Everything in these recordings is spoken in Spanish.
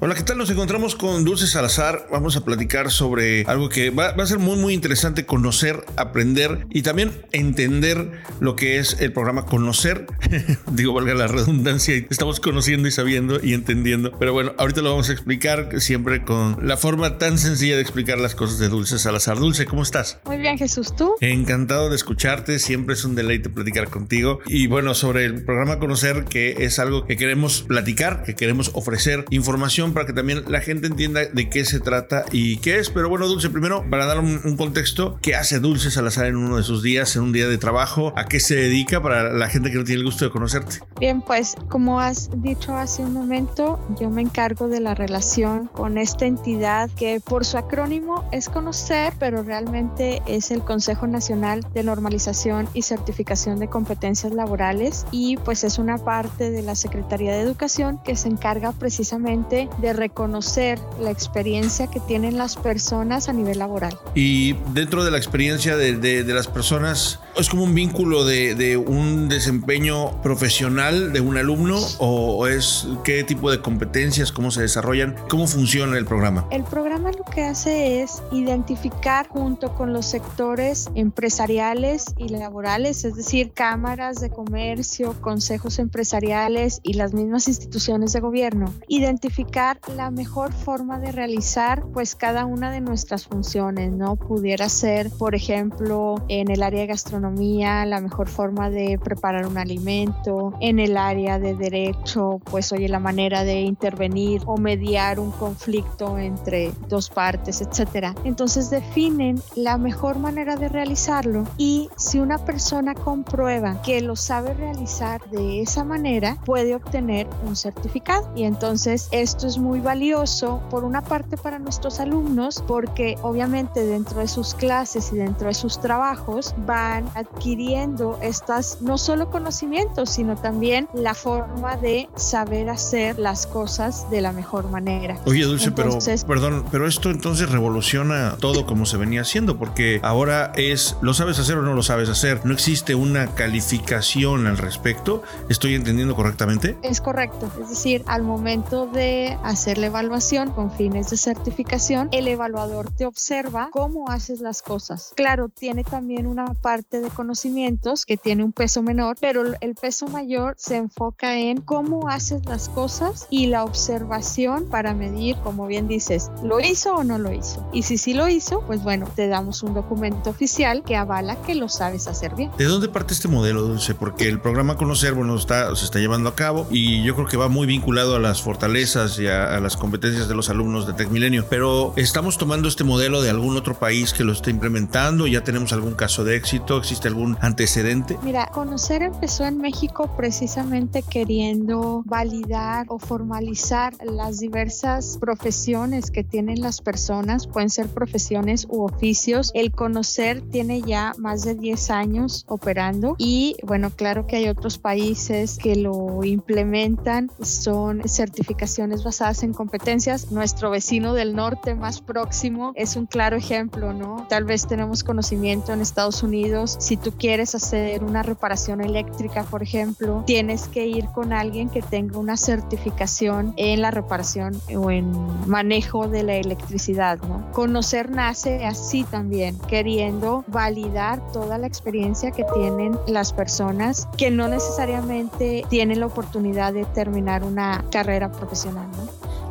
Hola, ¿qué tal? Nos encontramos con Dulce Salazar. Vamos a platicar sobre algo que va, a ser muy, muy interesante conocer, aprender y también entender lo que es el programa Conocer. Digo, valga la redundancia, estamos conociendo y sabiendo y entendiendo. Pero bueno, ahorita lo vamos a explicar siempre con la forma tan sencilla de explicar las cosas de Dulce Salazar. Dulce, ¿cómo estás? Muy bien, Jesús, ¿tú? Encantado de escucharte, siempre es un deleite platicar contigo. Y bueno, sobre el programa Conocer, que es algo que queremos platicar, que queremos ofrecer información para que también la gente entienda de qué se trata y qué es. Pero bueno, Dulce, primero, para dar un, contexto, ¿qué hace Dulce Salazar en uno de sus días, en un día de trabajo? ¿A qué se dedica para la gente que no tiene el gusto de conocerte? Bien, pues como has dicho hace un momento, yo me encargo de la relación con esta entidad que por su acrónimo es conocer, pero realmente es el Consejo Nacional de Normalización y Certificación de Competencias Laborales y pues es una parte de la Secretaría de Educación que se encarga precisamente de reconocer la experiencia que tienen las personas a nivel laboral. Y dentro de la experiencia de, las personas, ¿es como un vínculo de, un desempeño profesional de un alumno o, es qué tipo de competencias, cómo se desarrollan, cómo funciona el programa? El programa lo que hace es identificar junto con los sectores empresariales y laborales, es decir, cámaras de comercio, consejos empresariales y las mismas instituciones de gobierno, identificar la mejor forma de realizar pues cada una de nuestras funciones, ¿no? Pudiera ser, por ejemplo, en el área de la mejor forma de preparar un alimento, en el área de derecho, pues oye, la manera de intervenir o mediar un conflicto entre dos partes, etcétera. Entonces definen la mejor manera de realizarlo y si una persona comprueba que lo sabe realizar de esa manera, puede obtener un certificado y entonces esto es muy valioso, por una parte para nuestros alumnos, porque obviamente dentro de sus clases y dentro de sus trabajos van adquiriendo estas no solo conocimientos, sino también la forma de saber hacer las cosas de la mejor manera. Oye, Dulce, pero perdón, pero esto entonces revoluciona todo como se venía haciendo, porque ahora es, ¿lo sabes hacer o no lo sabes hacer? No existe una calificación al respecto. ¿Estoy entendiendo correctamente? Es correcto. Es decir, al momento de hacer la evaluación con fines de certificación, el evaluador te observa cómo haces las cosas. Claro, tiene también una parte de conocimientos que tiene un peso menor, pero el peso mayor se enfoca en cómo haces las cosas y la observación para medir, como bien dices, ¿lo hizo o no lo hizo? Y si sí lo hizo, pues bueno, te damos un documento oficial que avala que lo sabes hacer bien. ¿De dónde parte este modelo, Dulce? Porque el programa Conocer, bueno, está, se está llevando a cabo y yo creo que va muy vinculado a las fortalezas y a a, las competencias de los alumnos de TecMilenio. Pero estamos tomando este modelo de algún otro país que lo está implementando. ¿Ya tenemos algún caso de éxito? ¿Existe algún antecedente? Mira, Conocer empezó en México precisamente queriendo validar o formalizar las diversas profesiones que tienen las personas. Pueden ser profesiones u oficios. El Conocer tiene ya más de 10 años operando y bueno, claro que hay otros países que lo implementan. Son certificaciones basadas en competencias. Nuestro vecino del norte más próximo es un claro ejemplo, ¿no? Tal vez tenemos conocimiento en Estados Unidos. Si tú quieres hacer una reparación eléctrica, por ejemplo, tienes que ir con alguien que tenga una certificación en la reparación o en manejo de la electricidad, ¿no? Conocer nace así también, queriendo validar toda la experiencia que tienen las personas que no necesariamente tienen la oportunidad de terminar una carrera profesional.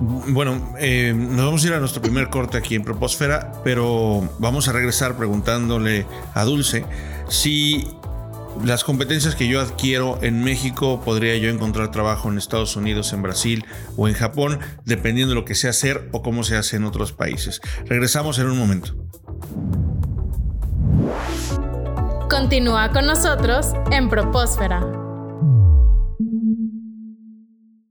Bueno, eh, nos vamos a ir a nuestro primer corte aquí en Proposfera, pero vamos a regresar preguntándole a Dulce si las competencias que yo adquiero en México podría yo encontrar trabajo en Estados Unidos, en Brasil o en Japón, dependiendo de lo que sé hacer o cómo se hace en otros países. Regresamos en un momento. Continúa con nosotros en Propósfera.